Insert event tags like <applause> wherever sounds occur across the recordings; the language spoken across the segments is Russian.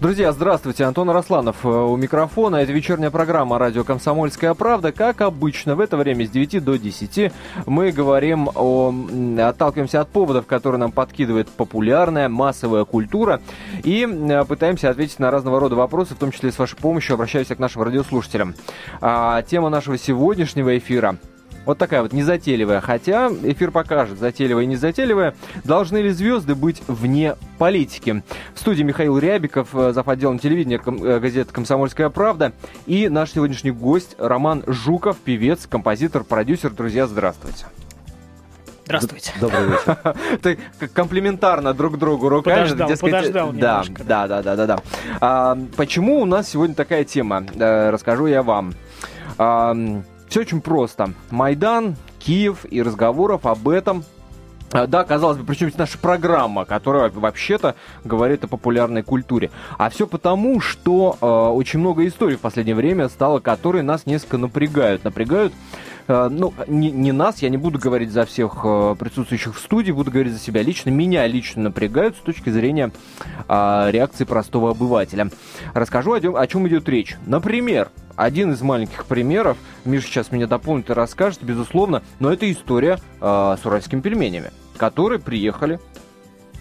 Друзья, здравствуйте. Антон Росланов э, у микрофона. Это вечерняя программа «Радио Комсомольская правда». Как обычно, в это время с 9 до 10 мы говорим о... отталкиваемся от поводов, которые нам подкидывает популярная массовая культура и э, пытаемся ответить на разного рода вопросы, в том числе с вашей помощью обращаюсь к нашим радиослушателям. А, тема нашего сегодняшнего эфира – вот такая вот незатейливая. Хотя эфир покажет, затейливая и незатейливая. Должны ли звезды быть вне политики? В студии Михаил Рябиков, э, зав. отделом телевидения э, газеты «Комсомольская правда». И наш сегодняшний гость Роман Жуков, певец, композитор, продюсер. Друзья, здравствуйте. Здравствуйте. Добрый вечер. <laughs> Ты комплиментарно друг другу руками. Подождал, дескать, подождал да, немножко. Да, да, да, да, да. А, почему у нас сегодня такая тема? А, расскажу я вам. А, все очень просто. Майдан, Киев и разговоров об этом а, да, казалось бы, причем наша программа, которая вообще-то говорит о популярной культуре. А все потому, что э, очень много историй в последнее время стало, которые нас несколько напрягают. Напрягают Э, ну, не, не нас, я не буду говорить за всех э, присутствующих в студии, буду говорить за себя лично. Меня лично напрягают с точки зрения а, реакции простого обывателя. Расскажу, о, о чем идет речь. Например, один из маленьких примеров, Миша сейчас меня дополнит и расскажет, безусловно, но это история э, с уральскими пельменями, которые приехали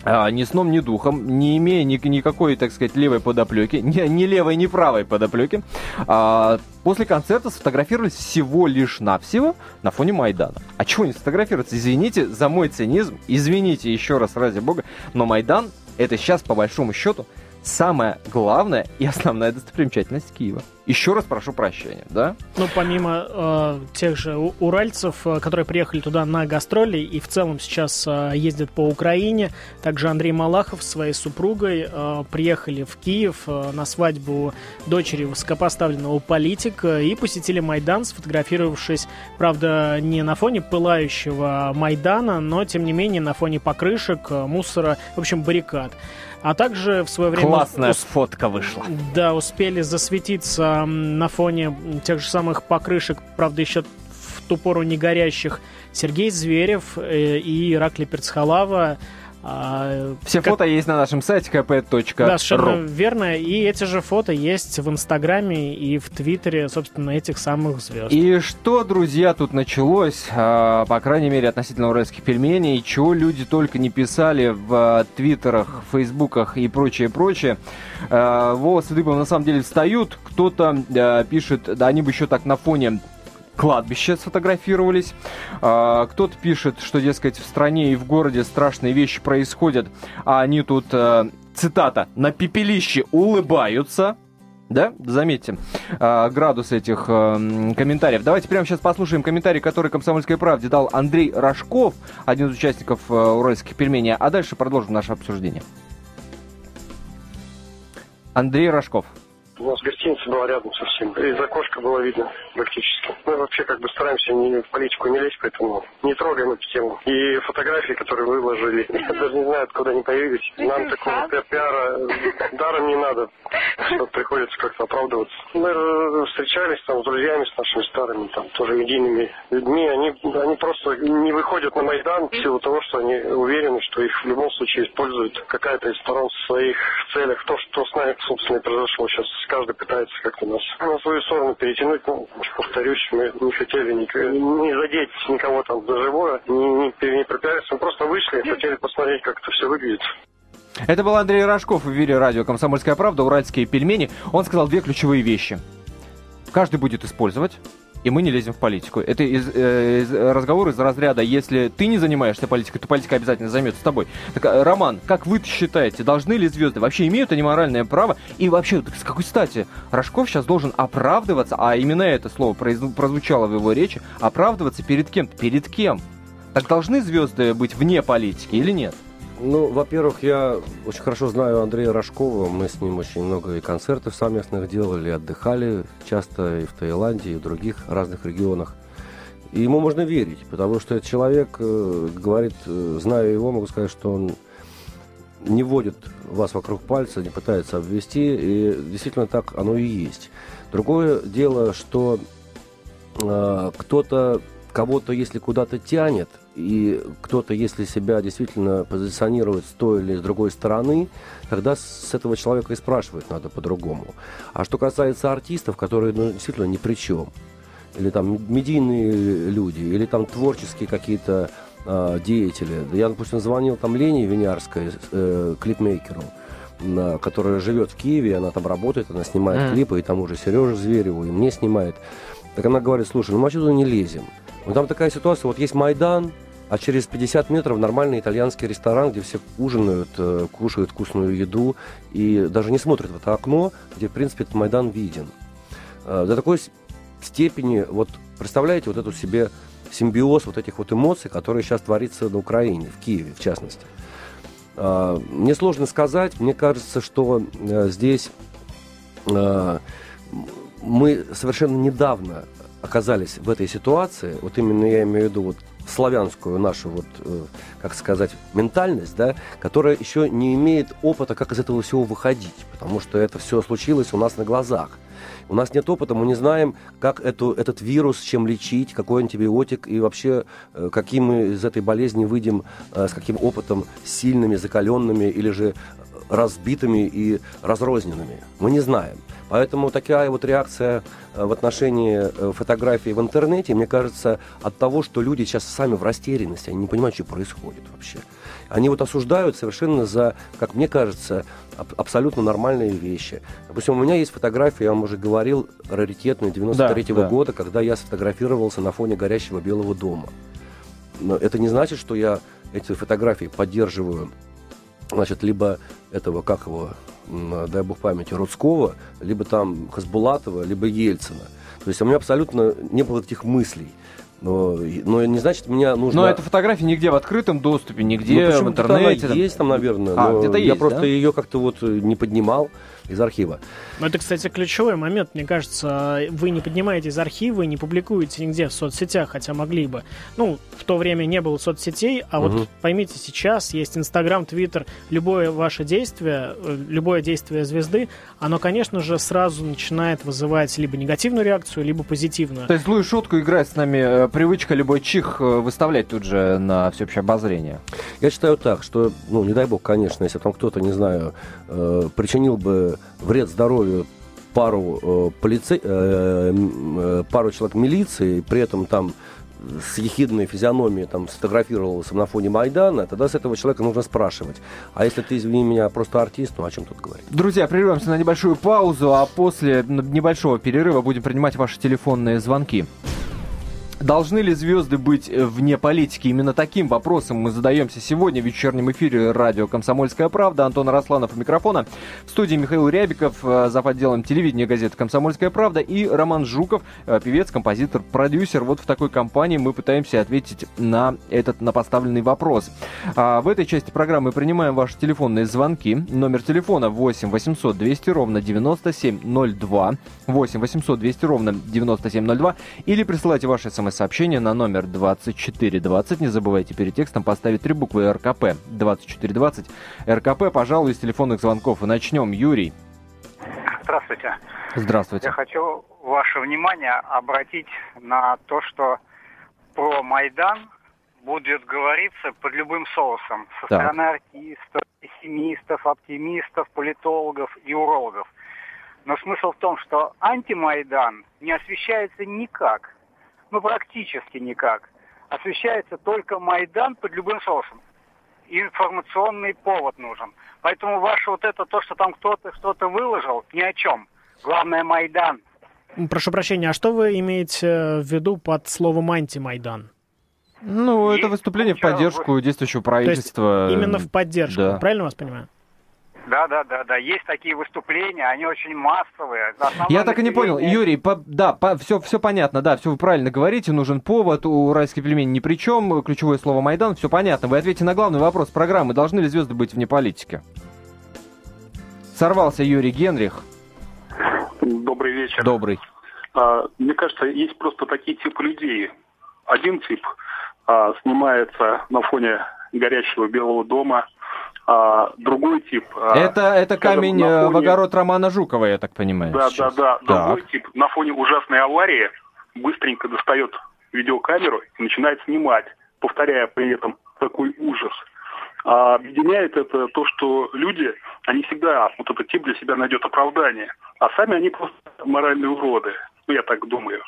а, ни сном, ни духом, не имея ни, никакой, так сказать, левой подоплеки, <laughs> ни, ни левой, ни правой подоплеки, а, после концерта сфотографировались всего лишь навсего на фоне Майдана. А чего не сфотографироваться? Извините за мой цинизм, извините еще раз, ради бога, но Майдан это сейчас, по большому счету, самая главная и основная достопримечательность Киева. Еще раз прошу прощения, да? Ну, помимо э, тех же уральцев, э, которые приехали туда на гастроли и в целом сейчас э, ездят по Украине, также Андрей Малахов с своей супругой э, приехали в Киев э, на свадьбу дочери высокопоставленного политика и посетили Майдан, сфотографировавшись, правда, не на фоне пылающего Майдана, но, тем не менее, на фоне покрышек, э, мусора, в общем, баррикад. А также в свое время... Классная фотка вышла. Да, успели засветиться на фоне тех же самых покрышек, правда, еще в ту пору не горящих, Сергей Зверев э, и Иракли Перцхалава. А, Все как... фото есть на нашем сайте kp.ru. Да, совершенно верно. И эти же фото есть в Инстаграме и в Твиттере, собственно, этих самых звезд. И что, друзья, тут началось, а, по крайней мере, относительно уральских пельменей, чего люди только не писали в а, Твиттерах, Фейсбуках и прочее, прочее. Волосы дыбом на самом деле встают. Кто-то пишет, да они бы еще так на фоне кладбище сфотографировались. А, кто-то пишет, что, дескать, в стране и в городе страшные вещи происходят, а они тут, а, цитата, на пепелище улыбаются. Да, заметьте, э, градус этих э, комментариев. Давайте прямо сейчас послушаем комментарий, который «Комсомольской правде» дал Андрей Рожков, один из участников уральских пельменей, а дальше продолжим наше обсуждение. Андрей Рожков. У нас гостиница была рядом совсем. Из окошка было видно практически. Мы вообще как бы стараемся не в политику не лезть, поэтому не трогаем эту тему. И фотографии, которые выложили, <laughs> я даже не знаю, откуда они появились. Нам такого пиара даром не надо, <laughs> что приходится как-то оправдываться. Мы встречались там с друзьями, с нашими старыми, там, тоже медийными людьми. Они, они просто не выходят на Майдан в силу того, что они уверены, что их в любом случае используют какая-то из сторон в своих целях. То, что с нами, собственно, и произошло сейчас каждый пытается как-то нас на свою сторону перетянуть. Ну, повторюсь, мы не хотели ни, не задеть никого там за живое, не, не, не пропиариться. Мы просто вышли, хотели посмотреть, как это все выглядит. Это был Андрей Рожков в эфире радио «Комсомольская правда», «Уральские пельмени». Он сказал две ключевые вещи. Каждый будет использовать, и мы не лезем в политику. Это из, э, из разговор из разряда, если ты не занимаешься политикой, то политика обязательно займется тобой. Так, э, Роман, как вы считаете, должны ли звезды, вообще имеют они моральное право? И вообще, с какой стати Рожков сейчас должен оправдываться, а именно это слово прозвучало в его речи, оправдываться перед кем? Перед кем? Так должны звезды быть вне политики или нет? Ну, во-первых, я очень хорошо знаю Андрея Рожкова. Мы с ним очень много и концертов совместных делали, отдыхали часто и в Таиланде, и в других разных регионах. И ему можно верить, потому что этот человек э, говорит, э, зная его, могу сказать, что он не вводит вас вокруг пальца, не пытается обвести, и действительно так оно и есть. Другое дело, что э, кто-то кого-то, если куда-то тянет, и кто-то, если себя действительно позиционирует с той или с другой стороны, тогда с этого человека и спрашивать надо по-другому. А что касается артистов, которые ну, действительно ни при чем, или там медийные люди, или там творческие какие-то э, деятели. Я, допустим, звонил там Лене Винярской, э, клипмейкеру, на, которая живет в Киеве, она там работает, она снимает mm. клипы, и там уже Сережа Звереву, и мне снимает. Так она говорит, слушай, ну мы отсюда не лезем. Ну там такая ситуация, вот есть Майдан, а через 50 метров нормальный итальянский ресторан, где все ужинают, э, кушают вкусную еду и даже не смотрят в это окно, где, в принципе, этот Майдан виден. Э, до такой степени, вот представляете вот эту себе симбиоз вот этих вот эмоций, которые сейчас творится на Украине, в Киеве в частности. Э, мне сложно сказать, мне кажется, что здесь мы совершенно недавно оказались в этой ситуации, вот именно я имею в виду вот славянскую нашу, вот, э, как сказать, ментальность, да, которая еще не имеет опыта, как из этого всего выходить, потому что это все случилось у нас на глазах. У нас нет опыта, мы не знаем, как эту, этот вирус, чем лечить, какой антибиотик и вообще, э, каким мы из этой болезни выйдем, э, с каким опытом, сильными, закаленными или же разбитыми и разрозненными. Мы не знаем. Поэтому такая вот реакция э, в отношении э, фотографий в интернете, мне кажется, от того, что люди сейчас сами в растерянности, они не понимают, что происходит вообще. Они вот осуждают совершенно за, как мне кажется, абсолютно нормальные вещи. Допустим, у меня есть фотография, я вам уже говорил, раритетная 93-го да, да. года, когда я сфотографировался на фоне горящего Белого дома. Но это не значит, что я эти фотографии поддерживаю значит, либо этого, как его, дай бог памяти, Рудского, либо там Хасбулатова, либо Ельцина. То есть у меня абсолютно не было таких мыслей. Но, но не значит, меня нужно... Но эта фотография нигде в открытом доступе, нигде ну, в интернете. Она есть там, наверное. А, где-то есть, Я просто да? ее как-то вот не поднимал из архива. Ну, это, кстати, ключевой момент, мне кажется. Вы не поднимаете из архива и не публикуете нигде в соцсетях, хотя могли бы. Ну, в то время не было соцсетей, а угу. вот поймите, сейчас есть Инстаграм, Твиттер, любое ваше действие, э, любое действие звезды, оно, конечно же, сразу начинает вызывать либо негативную реакцию, либо позитивную. То есть злую шутку играет с нами э, привычка любой чих э, выставлять тут же на всеобщее обозрение. Я считаю так, что, ну, не дай бог, конечно, если там кто-то, не знаю, причинил бы вред здоровью пару э, полицей, э, э, пару человек милиции, при этом там с ехидной физиономией там сфотографировался на фоне Майдана, тогда с этого человека нужно спрашивать. А если ты, извини меня, просто артист, ну о чем тут говорить? Друзья, прервемся на небольшую паузу, а после небольшого перерыва будем принимать ваши телефонные звонки. Должны ли звезды быть э, вне политики? Именно таким вопросом мы задаемся сегодня в вечернем эфире радио «Комсомольская правда». Антон Арасланов у микрофона. В студии Михаил Рябиков, э, зав. отделом телевидения газеты «Комсомольская правда» и Роман Жуков, э, певец, композитор, продюсер. Вот в такой компании мы пытаемся ответить на этот на поставленный вопрос. А в этой части программы принимаем ваши телефонные звонки. Номер телефона 8 800 200 ровно 9702. 8 800 200 ровно 9702. Или присылайте ваши смс смс-сообщение на номер 2420. Не забывайте перед текстом поставить три буквы РКП. 2420. РКП, пожалуй, из телефонных звонков. И начнем. Юрий. Здравствуйте. Здравствуйте. Я хочу ваше внимание обратить на то, что про Майдан будет говориться под любым соусом. Со так. стороны артистов, пессимистов, оптимистов, политологов и урологов. Но смысл в том, что антимайдан не освещается никак ну, практически никак. Освещается только Майдан под любым соусом. Информационный повод нужен. Поэтому ваше вот это, то, что там кто-то что-то выложил, ни о чем. Главное, Майдан. Прошу прощения, а что вы имеете в виду под словом антимайдан? Ну, Есть это выступление в поддержку действующего правительства. То есть именно в поддержку, да. правильно вас понимаю? Да, да, да, да. Есть такие выступления, они очень массовые. Я так и не понял, Юрий, по, да, по, все, все понятно, да, все вы правильно говорите, нужен повод, у уральских пельмени ни при чем, ключевое слово Майдан, все понятно. Вы ответите на главный вопрос программы, должны ли звезды быть вне политики? Сорвался Юрий Генрих. Добрый вечер. Добрый. А, мне кажется, есть просто такие типы людей. Один тип а, снимается на фоне горящего Белого дома, а, другой тип. А, это, это камень э, фоне... в огород Романа Жукова, я так понимаю. Да, сейчас. да, да. Другой тип на фоне ужасной аварии быстренько достает видеокамеру и начинает снимать повторяя при этом такой ужас. А объединяет это то, что люди, они всегда, вот этот тип для себя найдет оправдание, а сами они просто моральные уроды. Ну, я так думаю.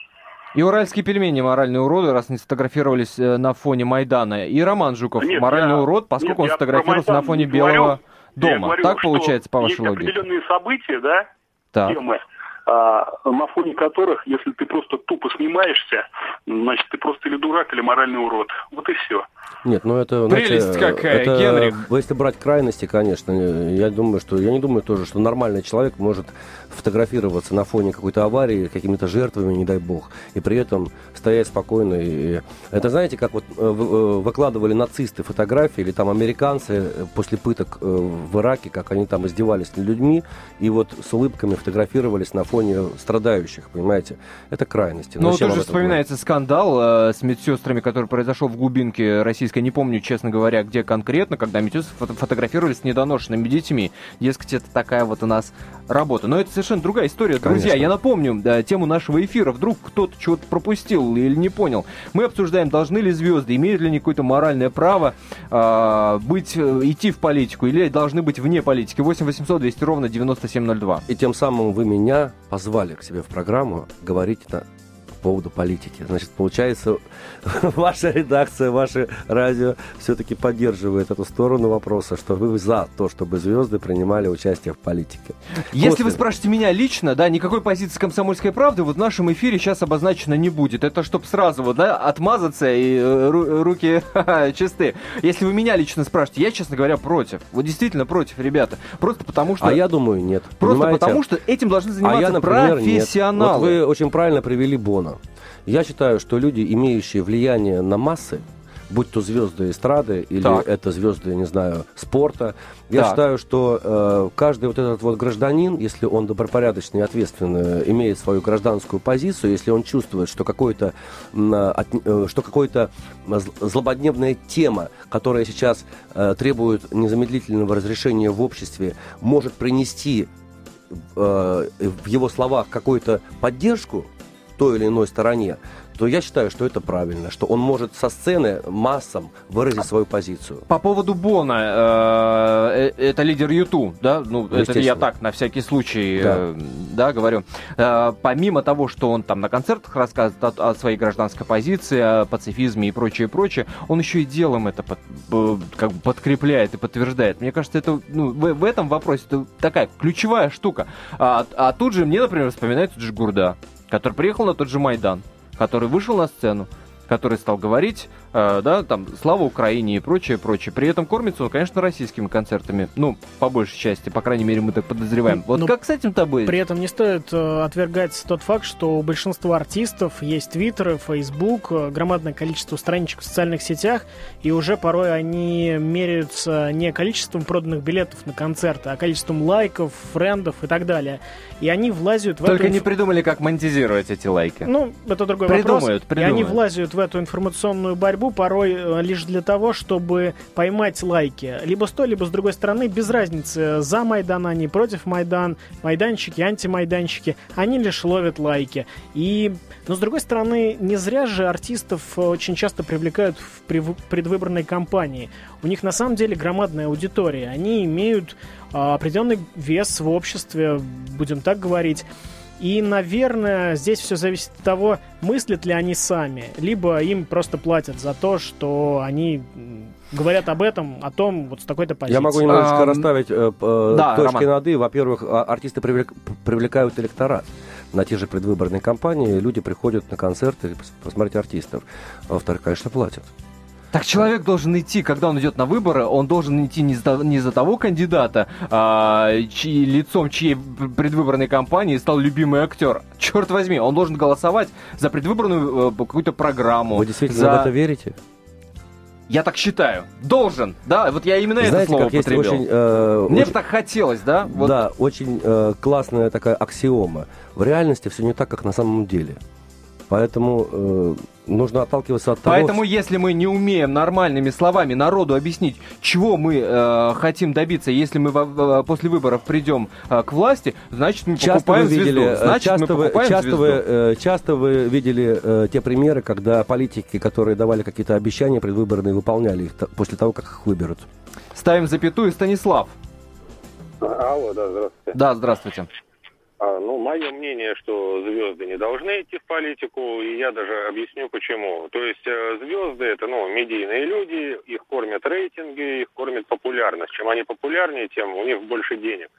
И уральские пельмени моральные уроды, раз не сфотографировались э, на фоне Майдана. И Роман Жуков нет, моральный я, урод, поскольку нет, он сфотографировался на фоне Белого дома. Говорю, так получается, по вашей логике? определенные события, да, так. темы, на фоне которых, если ты просто тупо снимаешься, значит, ты просто или дурак, или моральный урод. Вот и все. Нет, ну это... Прелесть знаете, какая, это, Генрих. Если брать крайности, конечно, я думаю, что... Я не думаю тоже, что нормальный человек может фотографироваться на фоне какой-то аварии, какими-то жертвами, не дай бог, и при этом стоять спокойно. И... Это знаете, как вот э, э, выкладывали нацисты фотографии, или там американцы э, после пыток в Ираке, как они там издевались над людьми, и вот с улыбками фотографировались на фоне страдающих, понимаете? Это крайности. Ну, тоже вспоминается говорить? скандал э, с медсестрами, который произошел в глубинке российской, не помню, честно говоря, где конкретно, когда медсестры фото фотографировались с недоношенными детьми. Дескать, это такая вот у нас работа. Но это совершенно другая история. Друзья, Конечно. я напомню да, тему нашего эфира. Вдруг кто-то чего-то пропустил или не понял. Мы обсуждаем, должны ли звезды, имеют ли они какое-то моральное право а, э, быть, идти в политику или должны быть вне политики. 8 800 200 ровно 9702. И тем самым вы меня позвали к себе в программу говорить на поводу политики. Значит, получается, <laughs> ваша редакция, ваше радио все-таки поддерживает эту сторону вопроса, что вы за то, чтобы звезды принимали участие в политике. Если После... вы спрашиваете меня лично, да, никакой позиции комсомольской правды вот в нашем эфире сейчас обозначено не будет. Это чтобы сразу вот, да, отмазаться и э, руки <laughs> чисты. Если вы меня лично спрашиваете, я, честно говоря, против. Вот действительно против, ребята. Просто потому что... А я думаю, нет. Просто Понимаете? потому что этим должны заниматься а я, например, профессионалы. Нет. Вот вы очень правильно привели Бона. Я считаю, что люди, имеющие влияние на массы, будь то звезды эстрады или так. это звезды, не знаю, спорта. Я так. считаю, что э, каждый вот этот вот гражданин, если он добропорядочный и ответственный, имеет свою гражданскую позицию, если он чувствует, что какой-то э, что какой-то злободневная тема, которая сейчас э, требует незамедлительного разрешения в обществе, может принести э, в его словах какую-то поддержку, той или иной стороне, то я считаю, что это правильно, что он может со сцены массам выразить свою позицию. По поводу Бона, э, э, это лидер Юту, да? Ну, это я так, на всякий случай, да, э, да говорю. Помимо того, что он там на концертах рассказывает о, о своей гражданской позиции, о пацифизме и прочее, прочее, он еще и делом это под, как бы подкрепляет и подтверждает. Мне кажется, это ну, в, в этом вопросе это такая ключевая штука. А, а тут же мне, например, вспоминается Джигурда который приехал на тот же Майдан, который вышел на сцену, который стал говорить, э, да, там, слава Украине и прочее, прочее. При этом кормится он, конечно, российскими концертами. Ну, по большей части, по крайней мере, мы так подозреваем. Вот Но ну, как с этим-то быть? При этом не стоит э, отвергать тот факт, что у большинства артистов есть твиттеры, фейсбук, э, громадное количество страничек в социальных сетях, и уже порой они меряются не количеством проданных билетов на концерты, а количеством лайков, френдов и так далее. И они влазят в Только эту... не придумали, как монетизировать эти лайки. Ну, это другой придумают, вопрос. Придумают. И они влазят в эту информационную борьбу порой э, лишь для того, чтобы поймать лайки. Либо с той, либо с другой стороны, без разницы, за Майдан они, против Майдан, майданчики, антимайданчики, они лишь ловят лайки. И, но с другой стороны, не зря же артистов э, очень часто привлекают в предвыборной кампании. У них на самом деле громадная аудитория. Они имеют а, определенный вес в обществе, будем так говорить. И, наверное, здесь все зависит от того, мыслят ли они сами, либо им просто платят за то, что они говорят об этом, о том, вот с такой-то позиции. Я могу немножечко а, расставить э, э, да, точки Роман. над «и». Во-первых, а, артисты привлек, привлекают электорат. На те же предвыборные кампании люди приходят на концерты посмотреть артистов. Во-вторых, конечно, платят. Так человек должен идти, когда он идет на выборы, он должен идти не за, не за того кандидата, а, чьи, лицом чьей предвыборной кампании стал любимый актер. Черт возьми, он должен голосовать за предвыборную э, какую-то программу. Вы действительно за... в это верите? Я так считаю. Должен, да? Вот я именно Знаете, это слово как употребил. Есть очень, э, Мне очень, бы так хотелось, да? Вот. Да, очень э, классная такая аксиома. В реальности все не так, как на самом деле. Поэтому э, нужно отталкиваться от того... Поэтому, если мы не умеем нормальными словами народу объяснить, чего мы э, хотим добиться, если мы в, после выборов придем э, к власти, значит, мы часто покупаем вы видели, звезду. Значит, часто мы покупаем вы, часто звезду. Вы, э, часто вы видели э, те примеры, когда политики, которые давали какие-то обещания предвыборные, выполняли их после того, как их выберут. Ставим запятую, Станислав. Алло, да, здравствуйте. Да, здравствуйте. А, ну, мое мнение, что звезды не должны идти в политику, и я даже объясню почему. То есть э, звезды это, ну, медийные люди, их кормят рейтинги, их кормят популярность. Чем они популярнее, тем у них больше денег.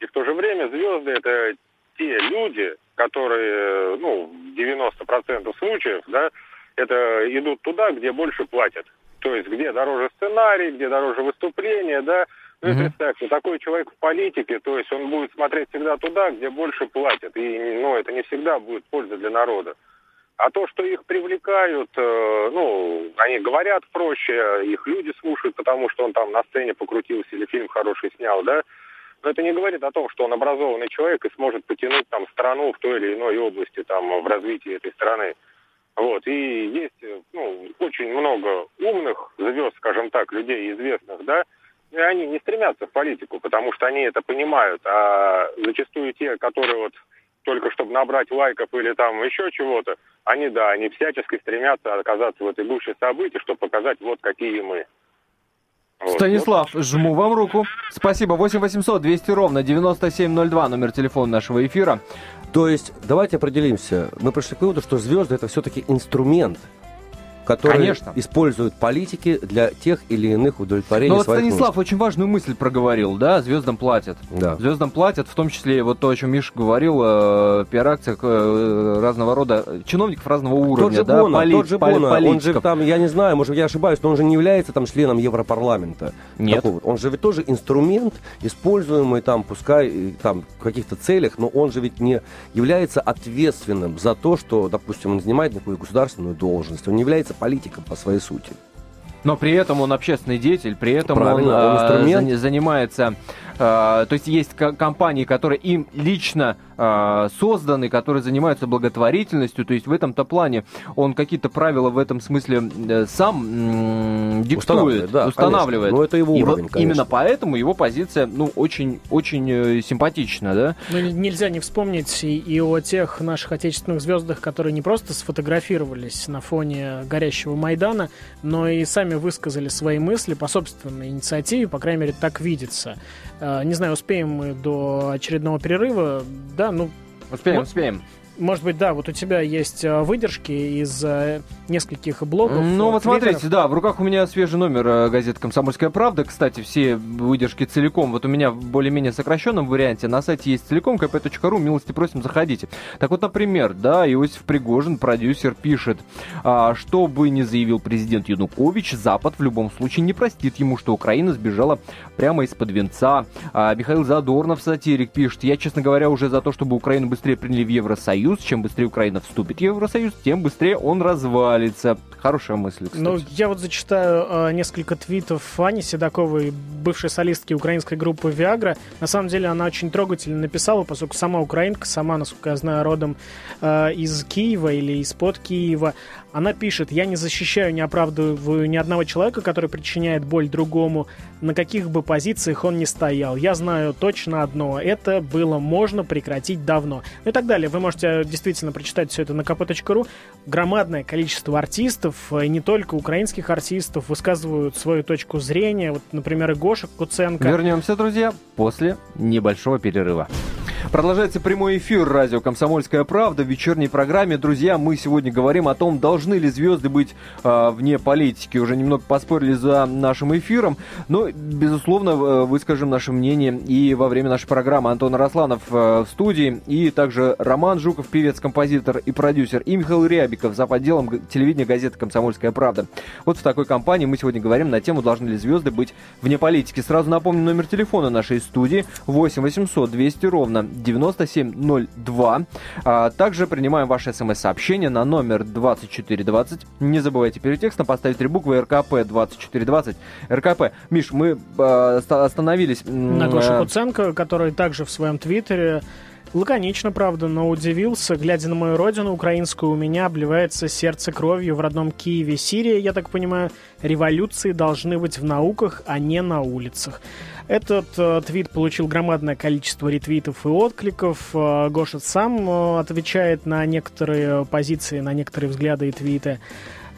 И в то же время звезды это те люди, которые, ну, в 90% случаев, да, это идут туда, где больше платят. То есть где дороже сценарий, где дороже выступление, да, ну и представьте, такой человек в политике, то есть он будет смотреть всегда туда, где больше платят. И ну, это не всегда будет польза для народа. А то, что их привлекают, э, ну, они говорят проще, их люди слушают, потому что он там на сцене покрутился или фильм хороший снял, да, но это не говорит о том, что он образованный человек и сможет потянуть там страну в той или иной области, там, в развитии этой страны. Вот, и есть, ну, очень много умных звезд, скажем так, людей известных, да, они не стремятся в политику, потому что они это понимают. А зачастую те, которые вот только чтобы набрать лайков или там еще чего-то, они, да, они всячески стремятся оказаться в этой гуще событий, чтобы показать, вот какие мы. Вот. Станислав, жму вам руку. Спасибо. 8 800 200 ровно 9702, номер телефона нашего эфира. То есть, давайте определимся. Мы пришли к выводу, что звезды это все-таки инструмент которые Конечно. используют политики для тех или иных удовлетворений Но вот своих Станислав нужд. очень важную мысль проговорил, да, звездам платят. Да. Звездам платят, в том числе вот то, о чем Миша говорил, э, пиар-акциях э, разного рода, чиновников разного уровня, тот же да, Бона, поли, тот же Бона, он же там, я не знаю, может, я ошибаюсь, но он же не является там членом Европарламента. Нет. Такого. Он же ведь тоже инструмент, используемый там, пускай там в каких-то целях, но он же ведь не является ответственным за то, что, допустим, он занимает некую государственную должность, он не является политиком по своей сути. Но при этом он общественный деятель, при этом Правильно, он, он э, занимается Э, то есть есть компании, которые им лично э, созданы, которые занимаются благотворительностью, то есть в этом-то плане он какие-то правила в этом смысле э, сам диктует, устанавливает. Да, устанавливает. Но это его и уровень, вот Именно поэтому его позиция, ну, очень, очень симпатична, да? Ну, нельзя не вспомнить и, и о тех наших отечественных звездах, которые не просто сфотографировались на фоне горящего Майдана, но и сами высказали свои мысли по собственной инициативе, по крайней мере, так видится. Не знаю, успеем мы до очередного перерыва. Да, ну... Успеем, ну, успеем. Может быть, да, вот у тебя есть э, выдержки из э, нескольких блогов. Ну, вот смотрите, да, в руках у меня свежий номер э, газеты «Комсомольская правда». Кстати, все выдержки целиком, вот у меня в более-менее сокращенном варианте на сайте есть целиком, kp.ru, милости просим, заходите. Так вот, например, да, Иосиф Пригожин, продюсер, пишет, а, что бы ни заявил президент Янукович, Запад в любом случае не простит ему, что Украина сбежала прямо из-под венца. А, Михаил Задорнов, сатирик, пишет, я, честно говоря, уже за то, чтобы Украину быстрее приняли в Евросоюз, Евросоюз. Чем быстрее Украина вступит в Евросоюз, тем быстрее он развалится. Хорошая мысль, кстати. Ну, я вот зачитаю э, несколько твитов Ани Седоковой, бывшей солистки украинской группы «Виагра». На самом деле она очень трогательно написала, поскольку сама украинка, сама, насколько я знаю, родом э, из Киева или из-под Киева. Она пишет, я не защищаю, не оправдываю ни одного человека, который причиняет боль другому, на каких бы позициях он ни стоял. Я знаю точно одно, это было можно прекратить давно. Ну и так далее. Вы можете действительно прочитать все это на kp.ru. Громадное количество артистов, и не только украинских артистов, высказывают свою точку зрения. Вот, например, и Гоша Куценко. Вернемся, друзья, после небольшого перерыва. Продолжается прямой эфир радио «Комсомольская правда» в вечерней программе. Друзья, мы сегодня говорим о том, должны ли звезды быть э, вне политики. Уже немного поспорили за нашим эфиром, но, безусловно, э, выскажем наше мнение и во время нашей программы. Антон Росланов э, в студии, и также Роман Жуков, певец, композитор и продюсер, и Михаил Рябиков за отделом телевидения газеты «Комсомольская правда». Вот в такой компании мы сегодня говорим на тему, должны ли звезды быть вне политики. Сразу напомню номер телефона нашей студии 8 800 200 ровно 9702. А, также принимаем ваши смс-сообщения на номер 2420. Не забывайте перед текстом поставить три буквы РКП 2420. РКП. Миш, мы э, остановились... На Гоше Куценко, который также в своем твиттере Лаконично, правда, но удивился. Глядя на мою родину, украинскую, у меня обливается сердце кровью в родном Киеве. Сирия, я так понимаю, революции должны быть в науках, а не на улицах. Этот э, твит получил громадное количество ретвитов и откликов. Э, Гоша сам э, отвечает на некоторые позиции, на некоторые взгляды и твиты.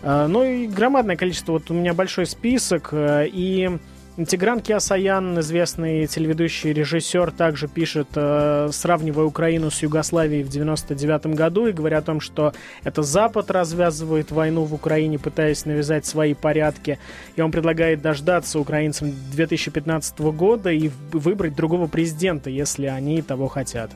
Э, ну и громадное количество. Вот у меня большой список. Э, и Тигран Киасаян, известный телеведущий режиссер, также пишет, э, сравнивая Украину с Югославией в 99 году и говоря о том, что это Запад развязывает войну в Украине, пытаясь навязать свои порядки. И он предлагает дождаться украинцам 2015 года и выбрать другого президента, если они того хотят.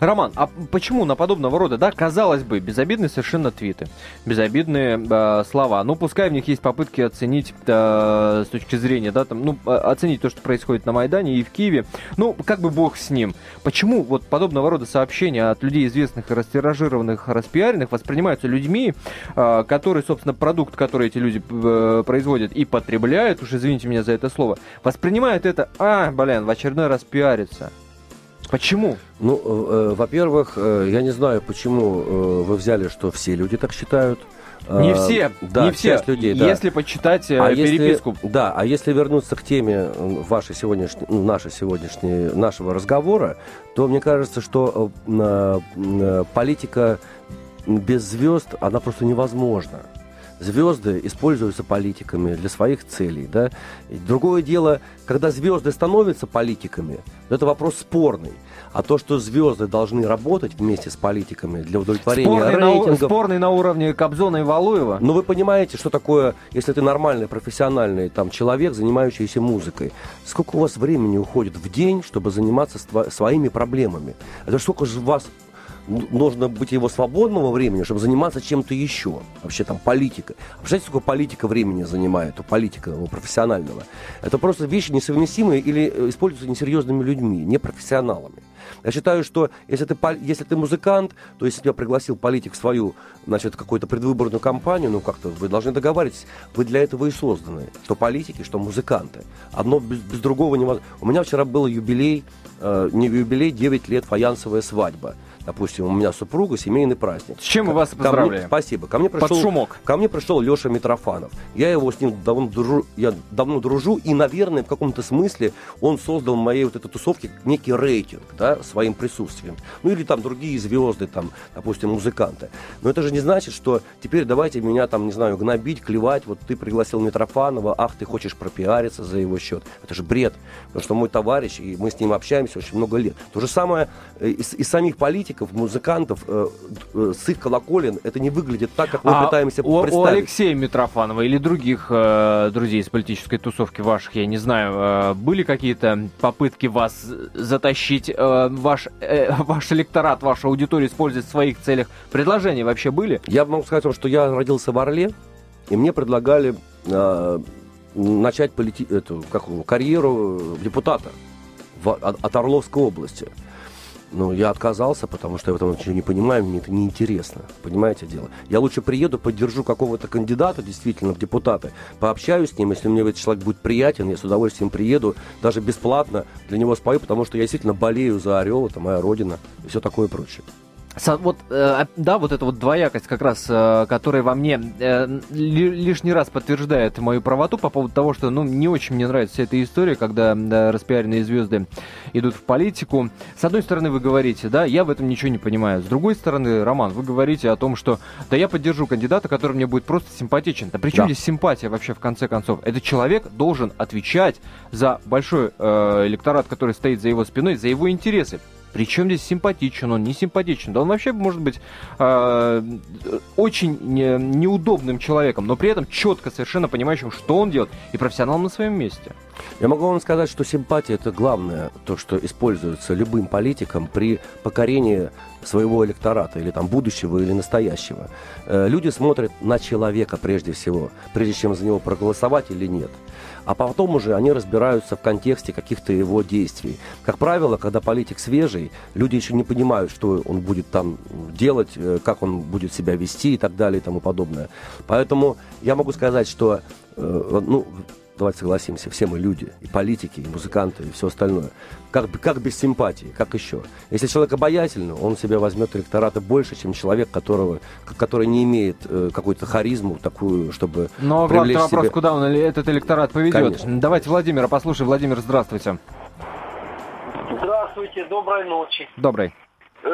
Роман, а почему на подобного рода, да, казалось бы, безобидные совершенно твиты, безобидные э, слова, ну, пускай в них есть попытки оценить э, с точки зрения, да, там, ну, оценить то, что происходит на Майдане и в Киеве, ну, как бы бог с ним. Почему вот подобного рода сообщения от людей известных, растиражированных, распиаренных воспринимаются людьми, э, которые, собственно, продукт, который эти люди э, производят и потребляют, уж извините меня за это слово, воспринимают это, а, блин, в очередной раз пиарится. Почему? Ну, э, э, во-первых, э, я не знаю, почему э, вы взяли, что все люди так считают. Не э, все, да, не все. людей, да. Если почитать э, а переписку. Если, да, а если вернуться к теме вашей сегодняшней, ну, нашей сегодняшней, нашего разговора, то мне кажется, что политика без звезд, она просто невозможна звезды используются политиками для своих целей. Да? И другое дело, когда звезды становятся политиками, это вопрос спорный. А то, что звезды должны работать вместе с политиками для удовлетворения спорный рейтингов... На, спорный на уровне Кобзона и Валуева? Ну, вы понимаете, что такое, если ты нормальный, профессиональный там, человек, занимающийся музыкой. Сколько у вас времени уходит в день, чтобы заниматься своими проблемами? Это сколько же вас нужно быть его свободного времени, чтобы заниматься чем-то еще. Вообще там политика. А представляете, сколько политика времени занимает у политика у профессионального? Это просто вещи несовместимые или э, используются несерьезными людьми, непрофессионалами. Я считаю, что если ты, если ты музыкант, то если тебя пригласил политик в свою, значит, какую-то предвыборную кампанию, ну как-то вы должны договариваться, вы для этого и созданы, что политики, что музыканты. Одно без, без другого невозможно. У меня вчера был юбилей, э, не юбилей, 9 лет фаянсовая свадьба допустим, у меня супруга, семейный праздник. С чем мы вас поздравляем? спасибо. Ко мне пришел, Под шумок. Ко мне пришел Леша Митрофанов. Я его с ним давно дружу, я давно дружу, и, наверное, в каком-то смысле он создал в моей вот этой тусовке некий рейтинг, да, своим присутствием. Ну или там другие звезды, там, допустим, музыканты. Но это же не значит, что теперь давайте меня там, не знаю, гнобить, клевать, вот ты пригласил Митрофанова, ах, ты хочешь пропиариться за его счет. Это же бред. Потому что мой товарищ, и мы с ним общаемся очень много лет. То же самое из, из самих политиков политиков, музыкантов, э, э, с их колоколен это не выглядит так, как мы а пытаемся у, представить. У Алексея Митрофанова или других э, друзей из политической тусовки ваших, я не знаю, э, были какие-то попытки вас затащить, э, ваш, э, <laughs> ваш электорат, вашу аудиторию использовать в своих целях? Предложения вообще были? Я могу сказать вам, что я родился в Орле, и мне предлагали э, начать полити... эту, как, карьеру депутата в, от, от Орловской области. Ну, я отказался, потому что я в этом ничего не понимаю, мне это неинтересно. Понимаете дело? Я лучше приеду, поддержу какого-то кандидата действительно в депутаты, пообщаюсь с ним, если мне этот человек будет приятен, я с удовольствием приеду, даже бесплатно для него спою, потому что я действительно болею за Орел, это моя родина и все такое прочее. Вот, э, да, вот эта вот двоякость как раз, э, которая во мне э, лишний раз подтверждает мою правоту по поводу того, что, ну, не очень мне нравится вся эта история, когда да, распиаренные звезды идут в политику. С одной стороны, вы говорите, да, я в этом ничего не понимаю. С другой стороны, Роман, вы говорите о том, что, да, я поддержу кандидата, который мне будет просто симпатичен. Да при чем да. здесь симпатия вообще в конце концов? Этот человек должен отвечать за большой э, электорат, который стоит за его спиной, за его интересы. Причем здесь симпатичен он, не симпатичен. Да он вообще может быть э, очень не, неудобным человеком, но при этом четко совершенно понимающим, что он делает, и профессионалом на своем месте. Я могу вам сказать, что симпатия это главное, то, что используется любым политиком при покорении своего электората, или там будущего, или настоящего. Э, люди смотрят на человека прежде всего, прежде чем за него проголосовать или нет а потом уже они разбираются в контексте каких-то его действий. Как правило, когда политик свежий, люди еще не понимают, что он будет там делать, э, как он будет себя вести и так далее и тому подобное. Поэтому я могу сказать, что э, ну, давайте согласимся, все мы люди, и политики, и музыканты, и все остальное. Как, как без симпатии, как еще? Если человек обаятельный, он себя возьмет электората больше, чем человек, которого, который не имеет э, какую-то харизму такую, чтобы Но привлечь вопрос, себе... куда он этот электорат поведет. Конечно. Давайте Владимира послушаем. Владимир, здравствуйте. Здравствуйте, доброй ночи. Добрый. Э,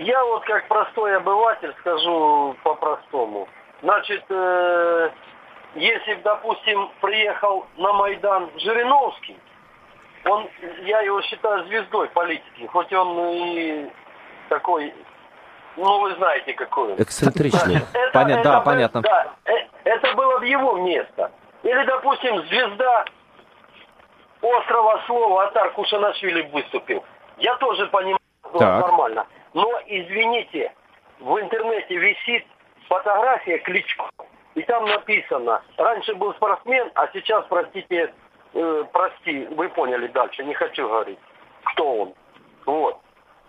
Я вот как простой обыватель скажу по-простому. Значит, э, если, допустим, приехал на Майдан Жириновский, он, я его считаю звездой политики, хоть он и такой, ну вы знаете какой он. Эксцентричный. <laughs> Это- Понятно, это да, бы- понятно. Да, э, это было в его место. Или, допустим, звезда острова слова Атар Кушанашвили выступил. Я тоже понимаю, что Так. нормально. Но, извините, в интернете висит фотография Кличко. И там написано, раньше был спортсмен, а сейчас, простите, э, прости, вы поняли дальше, не хочу говорить, кто он. Вот.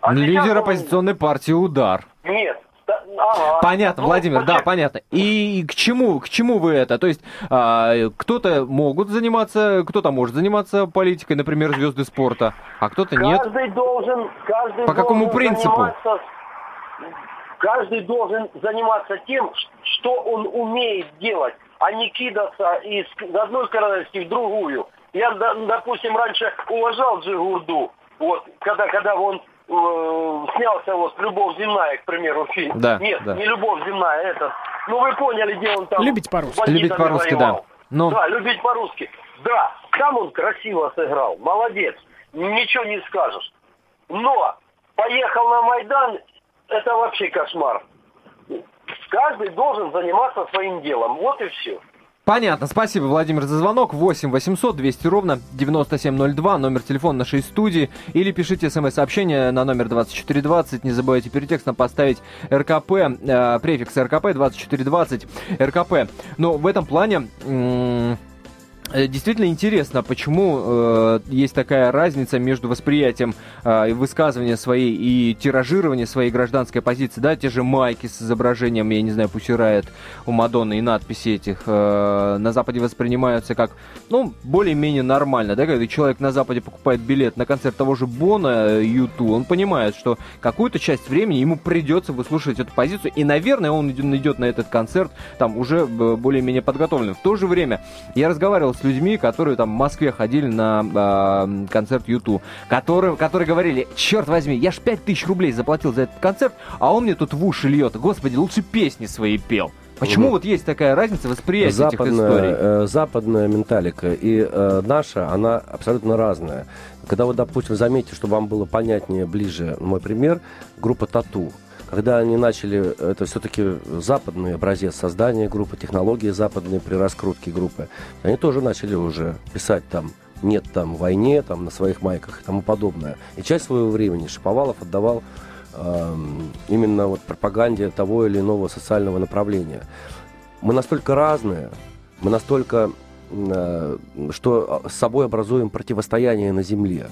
А сейчас Лидер он- оппозиционной партии «Удар». Нет. Ага. Понятно, Ну, Владимир, да, понятно. И к чему, к чему вы это? То есть а, кто-то могут заниматься, кто-то может заниматься политикой, например, звезды спорта, а кто-то нет. Каждый должен, каждый По какому должен принципу? заниматься- каждый должен заниматься тем, что он умеет делать, а не кидаться из одной крайности в другую. Я, допустим, раньше уважал Джигурду, вот, когда, когда он э, снялся вот «Любовь земная», к примеру, фильм. Да, Нет, да. не «Любовь земная», этот. Ну, вы поняли, где он там... Любить по-русски. Любить по-русски, да. воевал. Ну. Да, любить по-русски. Да, там он красиво сыграл, молодец, ничего не скажешь. Но поехал на Майдан, это вообще кошмар. Каждый должен заниматься своим делом, вот и все. Понятно, спасибо, Владимир, за звонок. 8 800 200 ровно 9702, номер телефона нашей студии. Или пишите смс-сообщение на номер 2420. Не забывайте перед текстом поставить РКП, э, префикс РКП 2420, РКП. Но в этом плане... э, Действительно интересно, почему э, есть такая разница между восприятием э, высказывания своей и тиражирования своей гражданской позиции, да, те же майки с изображением, я не знаю, Пусирает у Мадонны и надписи этих э, на Западе воспринимаются как, ну, более-менее нормально, да, когда человек на Западе покупает билет на концерт того же Бона, Юту, он понимает, что какую-то часть времени ему придется выслушивать эту позицию, и, наверное, он идет, на этот концерт там уже э, более-менее подготовленным. В то же время я разговаривал с людьми, которые там в Москве ходили на э, концерт Юту, которые, которые говорили, черт возьми, я ж 5000 рублей заплатил за этот концерт, а он мне тут в уши льет, господи, лучше песни свои пел. Почему Мгм. вот есть такая разница восприятия этих историй? западная, э, западная менталика и э, наша, она абсолютно разная. Когда вы, допустим, заметите, чтобы вам было понятнее, ближе мой пример, группа Тату. Когда они начали, это все-таки западный образец создания группы, технологии западные при раскрутке группы, они тоже начали уже писать там нет там войне, там на своих майках и тому подобное. И часть своего времени Шиповалов отдавал эм, именно вот пропаганде того или иного социального направления. Мы настолько разные, мы настолько, э, что с собой образуем противостояние на Земле.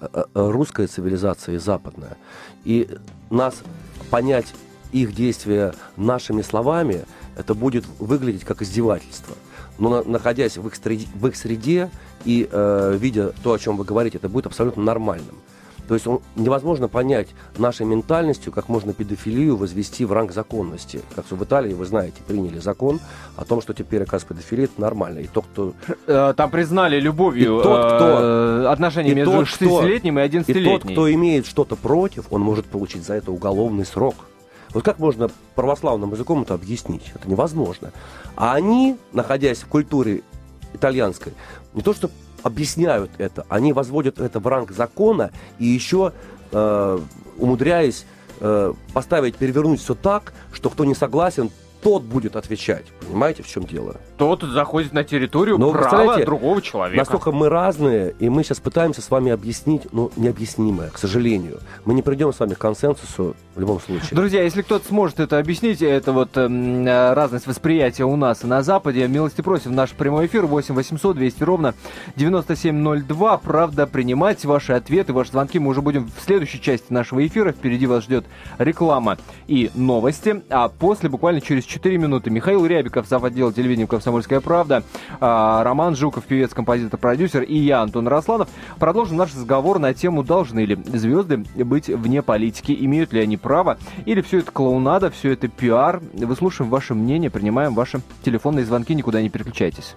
Э, э, Русская цивилизация и западная. И нас понять их действия нашими словами, это будет выглядеть как издевательство. Но на- находясь в их, среде, в их среде и э, видя то, о чем вы говорите, это будет абсолютно нормальным. То есть он, невозможно понять нашей ментальностью, как можно педофилию возвести в ранг законности. Как в Италии, вы знаете, приняли закон о том, что теперь, оказывается, педофилия это нормально. И то, кто, Э, Там признали любовью И тот, кто- э, отношения и между тот, кто- 60-летним и и 11-летним. тот, кто имеет что-то против, он может получить за это уголовный срок. Вот как можно православным языком это объяснить? Это невозможно. А они, находясь в культуре итальянской, не то что объясняют это, они возводят это в ранг закона и еще э, умудряясь э, поставить, перевернуть все так, что кто не согласен, тот будет отвечать. Понимаете, в чем дело? Тот заходит на территорию Но, права представляете, другого человека. Настолько мы разные, и мы сейчас пытаемся с вами объяснить, ну, необъяснимое, к сожалению. Мы не придем с вами к консенсусу в любом случае. Друзья, если кто-то сможет это объяснить, это вот э, разность восприятия у нас и на Западе, милости просим наш прямой эфир 8 800 200 ровно 9702. Правда, принимать ваши ответы, ваши звонки мы уже будем в следующей части нашего эфира. Впереди вас ждет реклама и новости. А после, буквально через 4 минуты. Михаил Рябиков, зав. отдела телевидения «Комсомольская правда», а, Роман Жуков, певец, композитор, продюсер, и я, Антон Росланов, продолжим наш разговор на тему, должны ли звезды быть вне политики, имеют ли они право, или все это клоунада, все это пиар. Выслушаем ваше мнение, принимаем ваши телефонные звонки, никуда не переключайтесь.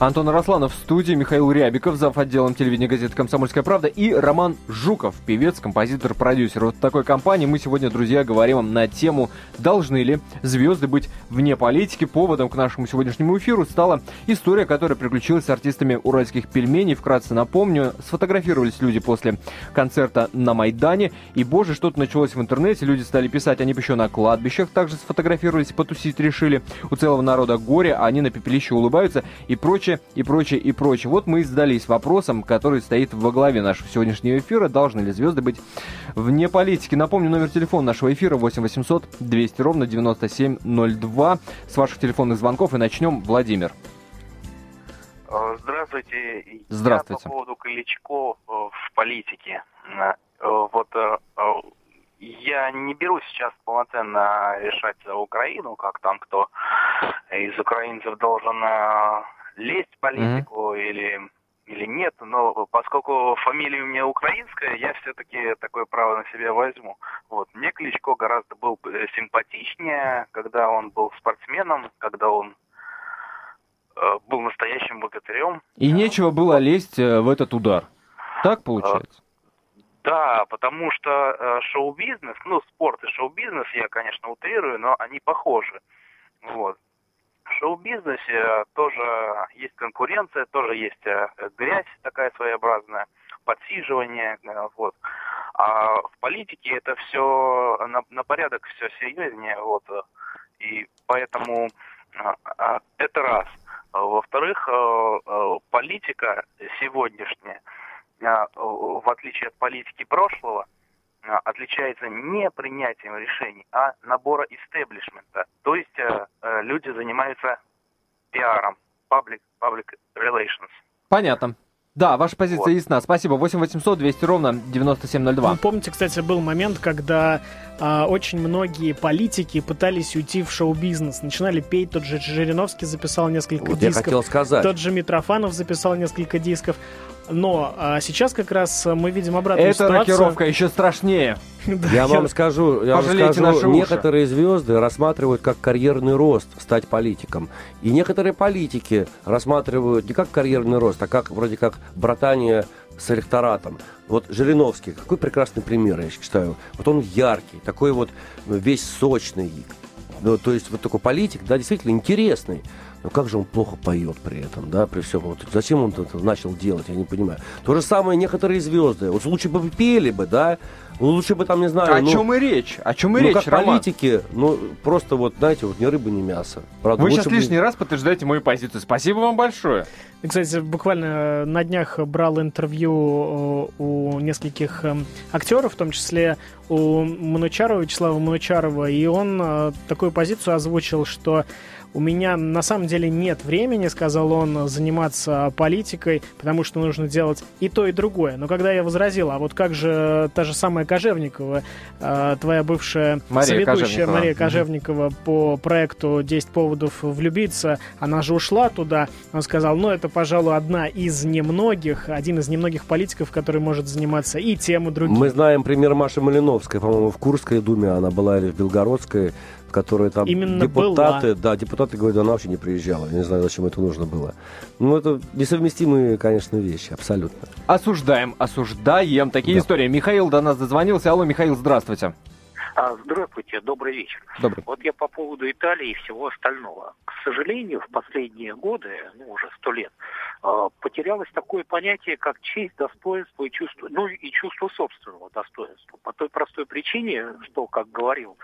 Антон Росланов в студии, Михаил Рябиков, зав. отделом телевидения газеты «Комсомольская правда» и Роман Жуков, певец, композитор, продюсер. Вот такой компании мы сегодня, друзья, говорим на тему «Должны ли звезды быть вне политики?» Поводом к нашему сегодняшнему эфиру стала история, которая приключилась с артистами уральских пельменей. Вкратце напомню, сфотографировались люди после концерта на Майдане, и, боже, что-то началось в интернете, люди стали писать, они еще на кладбищах также сфотографировались, потусить решили. У целого народа горе, они на пепелище улыбаются и прочее прочее, и прочее, и прочее. Вот мы и задались вопросом, который стоит во главе нашего сегодняшнего эфира. Должны ли звезды быть вне политики? Напомню, номер телефона нашего эфира 8 800 200 ровно 9702. С ваших телефонных звонков и начнем. Владимир. Э, здравствуйте. Здравствуйте. Я по поводу Кличко э, в политике. Э, вот я не беру сейчас полноценно решать за Украину, как там кто из украинцев должен лезть в политику mm-hmm. или или нет, но поскольку фамилия у меня украинская, я все-таки такое право на себя возьму. Вот. Мне Кличко гораздо был э, симпатичнее, когда он был спортсменом, когда он э, был настоящим богатырем. И нечего было лезть э, в этот удар. Так получается? Да, потому что э, шоу-бизнес, ну, спорт и шоу-бизнес, я, конечно, утрирую, но они похожи. Вот шоу-бизнесе тоже есть конкуренция, тоже есть э, грязь такая своеобразная, подсиживание, э, вот. А в политике это все на, на порядок все серьезнее, вот. И поэтому э, это раз. Во-вторых, политика сегодняшняя, в отличие от политики прошлого, а, отличается не принятием решений, а набора истеблишмента. То есть э, э, люди занимаются пиаром, public, public relations. Понятно. Да, ваша позиция вот. ясна. Спасибо. 8 800 200 ровно 9702. Вы помните, кстати, был момент, когда а, очень многие политики пытались уйти в шоу-бизнес. Начинали петь, тот же Жириновский записал несколько вот дисков. Я хотел сказать. Тот же Митрофанов записал несколько дисков. Но а, сейчас как раз мы видим обратную Эта ситуацию. рокировка еще страшнее. <laughs> Я вам скажу, я вам скажу некоторые звезды рассматривают как карьерный рост стать политиком. И некоторые политики рассматривают не как карьерный рост, а как вроде как братание с электоратом. Вот Жириновский, какой прекрасный пример, я считаю. Вот он яркий, такой вот ну, весь сочный. Ну, то есть вот такой политик, да, действительно интересный. Но как же он плохо поет при этом, да, при всем. Вот зачем он это начал делать, я не понимаю. То же самое некоторые звезды. Вот лучше бы пели бы, да, лучше бы там, не знаю... О ну, чем и речь? О чем и ну, речь, как Роман? политики, ну, просто вот, знаете, вот ни рыбы, ни мясо. Правда, Вы сейчас бы... лишний раз подтверждаете мою позицию. Спасибо вам большое. Кстати, буквально на днях брал интервью э, у нескольких эм, актеров, в том числе у Манучарова, Вячеслава Манучарова, и он э, такую позицию озвучил, что у меня на самом деле нет времени, сказал он, заниматься политикой, потому что нужно делать и то, и другое. Но когда я возразил, а вот как же та же самая Кожевникова, э, твоя бывшая Мария соведущая Кожевникова. Мария Кожевникова угу. по проекту «10 поводов влюбиться», она же ушла туда, он сказал, ну это, пожалуй, одна из немногих, один из немногих политиков, который может заниматься и тем, и другим. Мы знаем пример Маши Малиновской, по-моему, в Курской думе она была или в Белгородской, которые там Именно депутаты, была. да, депутаты говорят, она вообще не приезжала. Я не знаю, зачем это нужно было. Ну, это несовместимые, конечно, вещи, абсолютно. Осуждаем, осуждаем такие да. истории. Михаил до нас дозвонился. Алло, Михаил, здравствуйте. А, здравствуйте, добрый вечер. Добрый. Вот я по поводу Италии и всего остального. К сожалению, в последние годы, ну уже сто лет, а, потерялось такое понятие, как честь, достоинство и чувство, ну и чувство собственного достоинства. По той простой причине, что, как говорил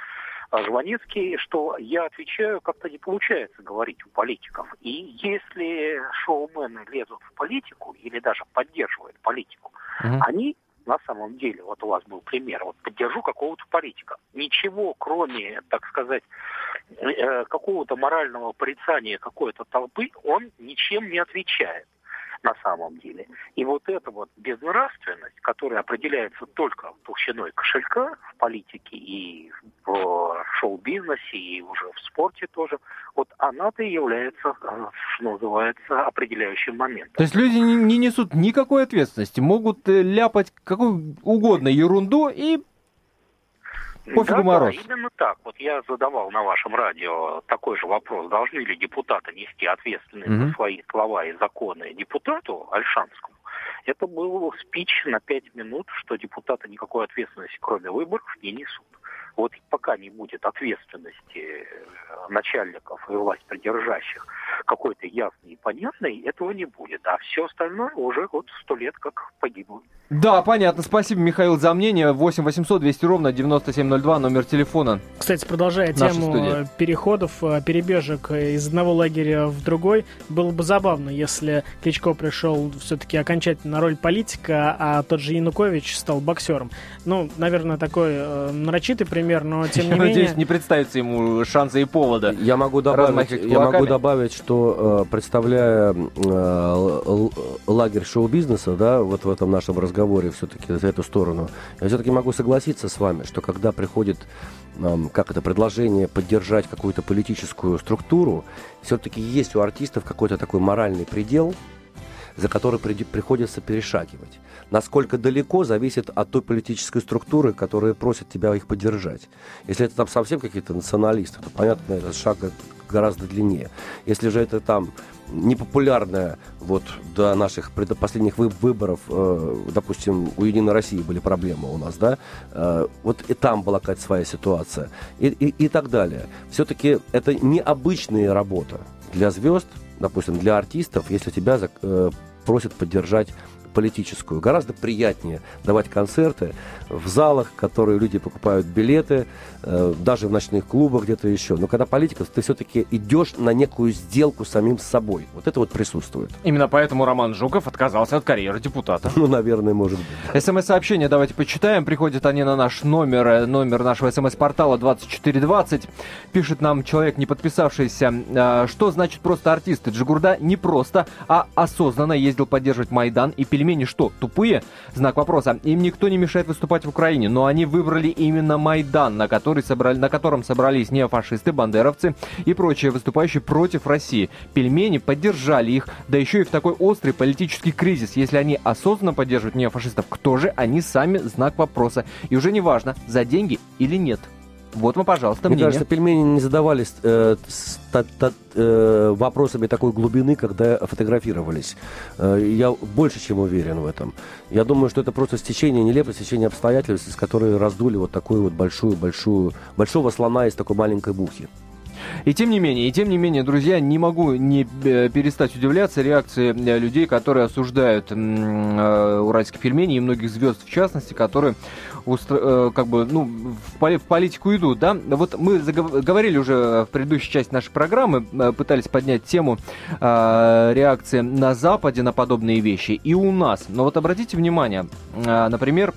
Жванецкий, что я отвечаю, как-то не получается говорить у политиков. И если шоумены лезут в политику или даже поддерживают политику, угу. они на самом деле, вот у вас был пример, вот поддержу какого-то политика. Ничего, кроме, так сказать, э, какого-то морального порицания какой-то толпы, он ничем не отвечает. На самом деле. И вот эта вот безнравственность, которая определяется только толщиной кошелька в политике и в шоу-бизнесе, и уже в спорте тоже, вот она-то и является, э, что называется, определяющим моментом. То есть люди не несут никакой ответственности, могут э, ляпать какую угодно ерунду и Пофигу да, мороз. Да, именно так. Вот я задавал на вашем радио такой же вопрос. Должны ли депутаты нести ответственность mm-hmm. за свои слова и законы депутату Альшанскому? Это был спич на пять минут, что депутаты никакой ответственности, кроме выборов, не несут. Вот пока не будет ответственности э, начальников и власть придержащих какой-то ясной и понятной, этого не будет. А все остальное уже вот сто лет как погибло. Да, понятно. Спасибо, Михаил, за мнение. 8 800 200 ровно 9702, номер телефона. Кстати, продолжая тему студия. переходов, э, перебежек из одного лагеря в другой, было бы забавно, если Кличко пришел все-таки окончательно на роль политика, а тот же Янукович стал боксером. Ну, наверное, такой э, нарочитый пример, но <laughs> тем не менее... надеюсь, не представится ему шанса и повода. Я могу добавить, я могу добавить что э, представляя э, лагерь шоу-бизнеса, да, вот в этом нашем разговоре все-таки за эту сторону, я все-таки могу согласиться с вами, что когда приходит как это, предложение поддержать какую-то политическую структуру, все-таки есть у артистов какой-то такой моральный предел, за который при, приходится перешагивать. Насколько далеко зависит от той политической структуры, которая просит тебя их поддержать. Если это там совсем какие-то националисты, то, понятно, этот шаг гораздо длиннее. Если же это там непопулярная вот до наших последних выборов, э, допустим, у Единой России были проблемы у нас, да, э, вот и там была какая-то своя ситуация и, и, и так далее. Все-таки это необычная работа для звезд, допустим, для артистов, если тебя э, просят поддержать политическую. Гораздо приятнее давать концерты в залах, которые люди покупают билеты, э, даже в ночных клубах где-то еще. Но когда политика, ты все-таки идешь на некую сделку с самим собой. Вот это вот присутствует. Именно поэтому Роман Жуков отказался от карьеры депутата. Ну, наверное, может быть. СМС-сообщения давайте почитаем. Приходят они на наш номер, э, номер нашего СМС-портала 2420. Пишет нам человек, не подписавшийся, э, что значит просто артисты. Джигурда не просто, а осознанно ездил поддерживать Майдан и пельмени пельмени что, тупые? Знак вопроса. Им никто не мешает выступать в Украине, но они выбрали именно Майдан, на, который собрали, на котором собрались неофашисты, бандеровцы и прочие выступающие против России. Пельмени поддержали их, да еще и в такой острый политический кризис. Если они осознанно поддерживают неофашистов, кто же они сами? Знак вопроса. И уже не важно, за деньги или нет. Вот вам, пожалуйста, Мне мнение. кажется, пельмени не задавались э, с, та, та, э, вопросами такой глубины, когда фотографировались. Э, я больше чем уверен в этом. Я думаю, что это просто стечение нелепое, стечение обстоятельств, с которые раздули вот такую вот большую-большую, большого слона из такой маленькой бухи. И тем не менее, и тем не менее, друзья, не могу не э, перестать удивляться реакции э, людей, которые осуждают э, уральские пельмени и многих звезд в частности, которые устро... как бы, ну, в, поли... в политику идут, да. Вот мы говорили уже в предыдущей части нашей программы, пытались поднять тему э, реакции на Западе на подобные вещи и у нас. Но вот обратите внимание, э, например,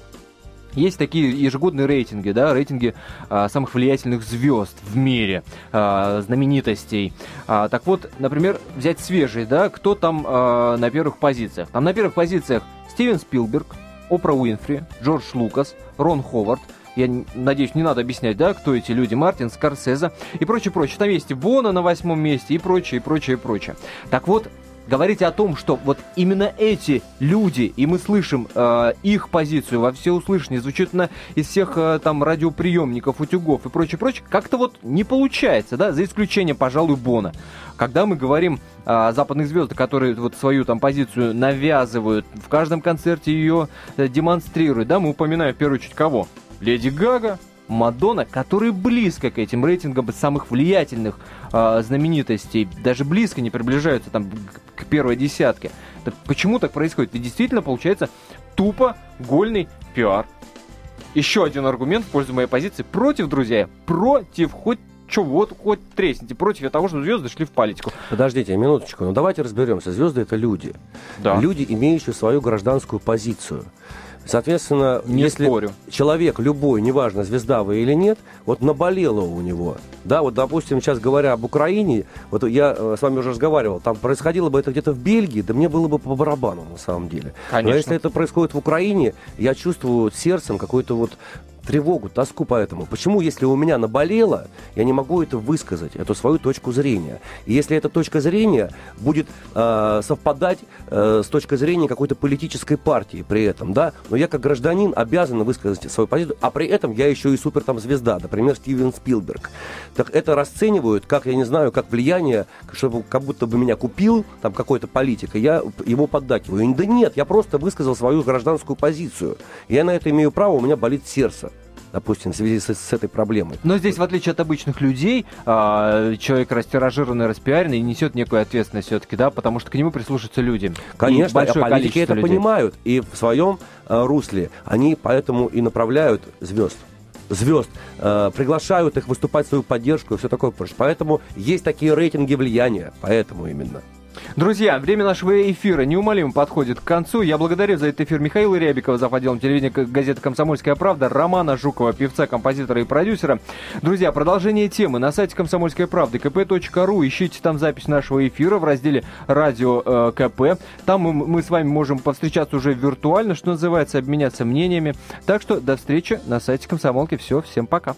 есть такие ежегодные рейтинги, да, рейтинги а, самых влиятельных звезд в мире, а, знаменитостей. А, так вот, например, взять свежий, да, кто там а, на первых позициях? Там на первых позициях Стивен Спилберг, Опра Уинфри, Джордж Лукас, Рон Ховард, я надеюсь, не надо объяснять, да, кто эти люди, Мартин, Скорсезе и прочее, прочее. Там есть Бона на восьмом месте и прочее, и прочее, и прочее. Так вот, говорить о том, что вот именно эти люди, и мы слышим э, их позицию во всеуслышание, звучит на из всех э, там радиоприемников, утюгов и прочее, прочее, как-то вот не получается, да, за исключением, пожалуй, Бона. Когда мы говорим о западных звездах, которые вот свою там позицию навязывают, в каждом концерте ее э, демонстрируют, да, мы упоминаем в первую очередь кого? Леди Гага, Мадонна, которые близко к этим рейтингам самых влиятельных э, знаменитостей, даже близко не приближаются там к первой десятке. Так почему так происходит? И действительно получается тупо гольный пиар. Еще один аргумент в пользу моей позиции против, друзья, против хоть что, вот хоть тресните против того, что звезды шли в политику. Подождите, минуточку, ну давайте разберемся. Звезды это люди. Да. Люди, имеющие свою гражданскую позицию. Соответственно, Не если спорю. человек любой, неважно, звезда вы или нет, вот наболело у него. Да, вот, допустим, сейчас говоря об Украине, вот я э, с вами уже разговаривал, там происходило бы это где-то в Бельгии, да мне было бы по барабану на самом деле. Конечно. Но если это происходит в Украине, я чувствую сердцем какой-то вот тревогу, тоску по этому. Почему, если у меня наболело, я не могу это высказать, эту свою точку зрения? И если эта точка зрения будет э, совпадать э, с точкой зрения какой-то политической партии при этом, да, но я как гражданин обязан высказать свою позицию, а при этом я еще и супер там звезда, например, Стивен Спилберг. Так это расценивают как, я не знаю, как влияние, чтобы как будто бы меня купил там какой-то политик, и я ему поддакиваю. Да нет, я просто высказал свою гражданскую позицию. Я на это имею право, у меня болит сердце допустим, в связи с, с этой проблемой. Но здесь, в отличие от обычных людей, а, человек растиражированный, распиаренный, несет некую ответственность все-таки, да, потому что к нему прислушаются люди. Конечно, большое а политики это людей. понимают, и в своем э, русле они поэтому и направляют звезд звезд, э, приглашают их выступать в свою поддержку и все такое прочее. Поэтому есть такие рейтинги влияния, поэтому именно. Друзья, время нашего эфира неумолимо подходит к концу. Я благодарю за этот эфир Михаила Рябикова, за отделом телевидения газеты «Комсомольская правда», Романа Жукова, певца, композитора и продюсера. Друзья, продолжение темы на сайте «Комсомольской правды» kp.ru. Ищите там запись нашего эфира в разделе «Радио э, КП». Там мы, мы с вами можем повстречаться уже виртуально, что называется, обменяться мнениями. Так что до встречи на сайте «Комсомолки». Все, всем пока.